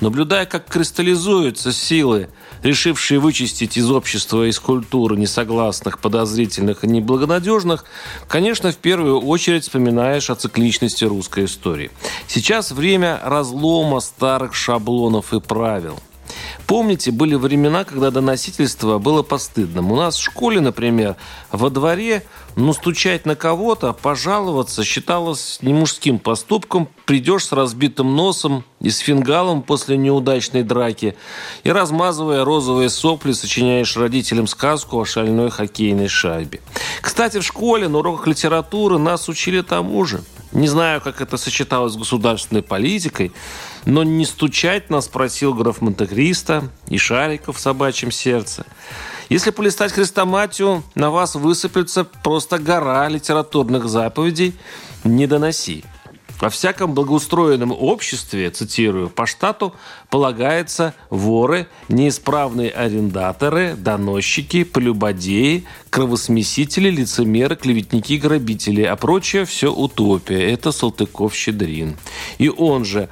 Наблюдая, как кристаллизуются силы, решившие вычистить из общества и из культуры несогласных, подозрительных и неблагонадежных, конечно, в первую очередь вспоминаешь о цикличности русской истории. Сейчас время разлома старых шаблонов и правил – Помните, были времена, когда доносительство было постыдным. У нас в школе, например, во дворе, ну, стучать на кого-то, пожаловаться считалось не мужским поступком. Придешь с разбитым носом и с фингалом после неудачной драки и, размазывая розовые сопли, сочиняешь родителям сказку о шальной хоккейной шайбе. Кстати, в школе на уроках литературы нас учили тому же. Не знаю, как это сочеталось с государственной политикой, но не стучать нас просил граф Монте-Кристо и Шариков в собачьем сердце. Если полистать хрестоматию, на вас высыплется просто гора литературных заповедей «не доноси». Во всяком благоустроенном обществе, цитирую, по штату полагается воры, неисправные арендаторы, доносчики, полюбодеи, кровосмесители, лицемеры, клеветники, грабители, а прочее все утопия. Это Салтыков-Щедрин. И он же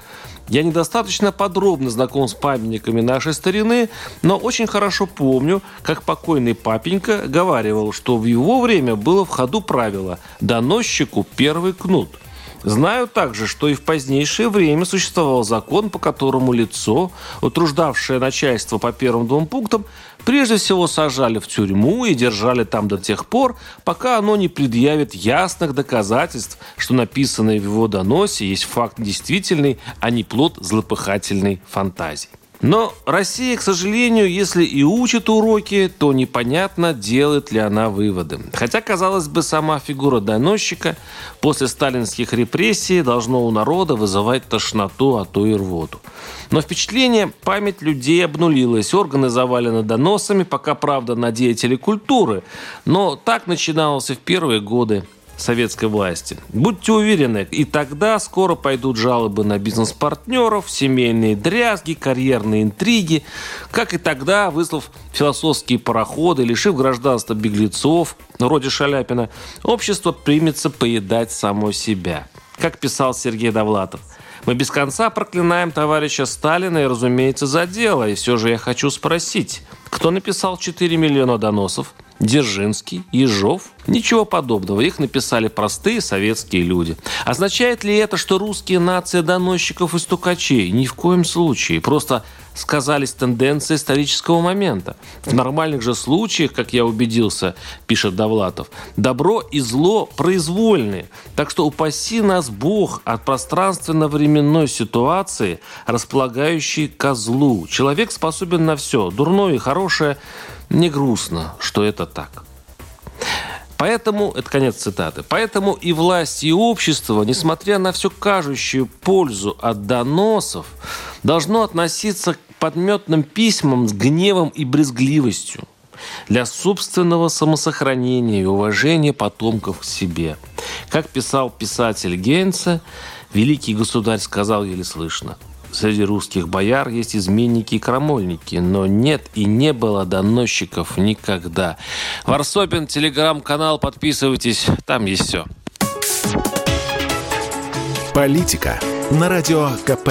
я недостаточно подробно знаком с памятниками нашей старины, но очень хорошо помню, как покойный папенька говаривал, что в его время было в ходу правило «доносчику первый кнут». Знаю также, что и в позднейшее время существовал закон, по которому лицо, утруждавшее начальство по первым двум пунктам, прежде всего сажали в тюрьму и держали там до тех пор, пока оно не предъявит ясных доказательств, что написанное в его доносе есть факт действительный, а не плод злопыхательной фантазии. Но Россия, к сожалению, если и учит уроки, то непонятно, делает ли она выводы. Хотя, казалось бы, сама фигура доносчика после сталинских репрессий должно у народа вызывать тошноту, а то и рвоту. Но впечатление, память людей обнулилась, органы завалены доносами, пока, правда, на деятелей культуры. Но так начиналось и в первые годы советской власти. Будьте уверены, и тогда скоро пойдут жалобы на бизнес-партнеров, семейные дрязги, карьерные интриги. Как и тогда, выслав философские пароходы, лишив гражданства беглецов, вроде Шаляпина, общество примется поедать само себя. Как писал Сергей Довлатов. Мы без конца проклинаем товарища Сталина и, разумеется, за дело. И все же я хочу спросить, кто написал 4 миллиона доносов? Дзержинский, Ежов. Ничего подобного. Их написали простые советские люди. Означает ли это, что русские нация доносчиков и стукачей? Ни в коем случае. Просто сказались тенденции исторического момента. В нормальных же случаях, как я убедился, пишет Довлатов, добро и зло произвольные. Так что упаси нас Бог от пространственно-временной ситуации, располагающей козлу. Человек способен на все. Дурное и хорошее не грустно, что это так. Поэтому, это конец цитаты, поэтому и власть, и общество, несмотря на всю кажущую пользу от доносов, должно относиться к подметным письмам с гневом и брезгливостью для собственного самосохранения и уважения потомков к себе. Как писал писатель Гейнса, великий государь сказал еле слышно – Среди русских бояр есть изменники и крамольники, но нет и не было доносчиков никогда. Варсобин, телеграм-канал, подписывайтесь, там есть все. Политика на радио КП.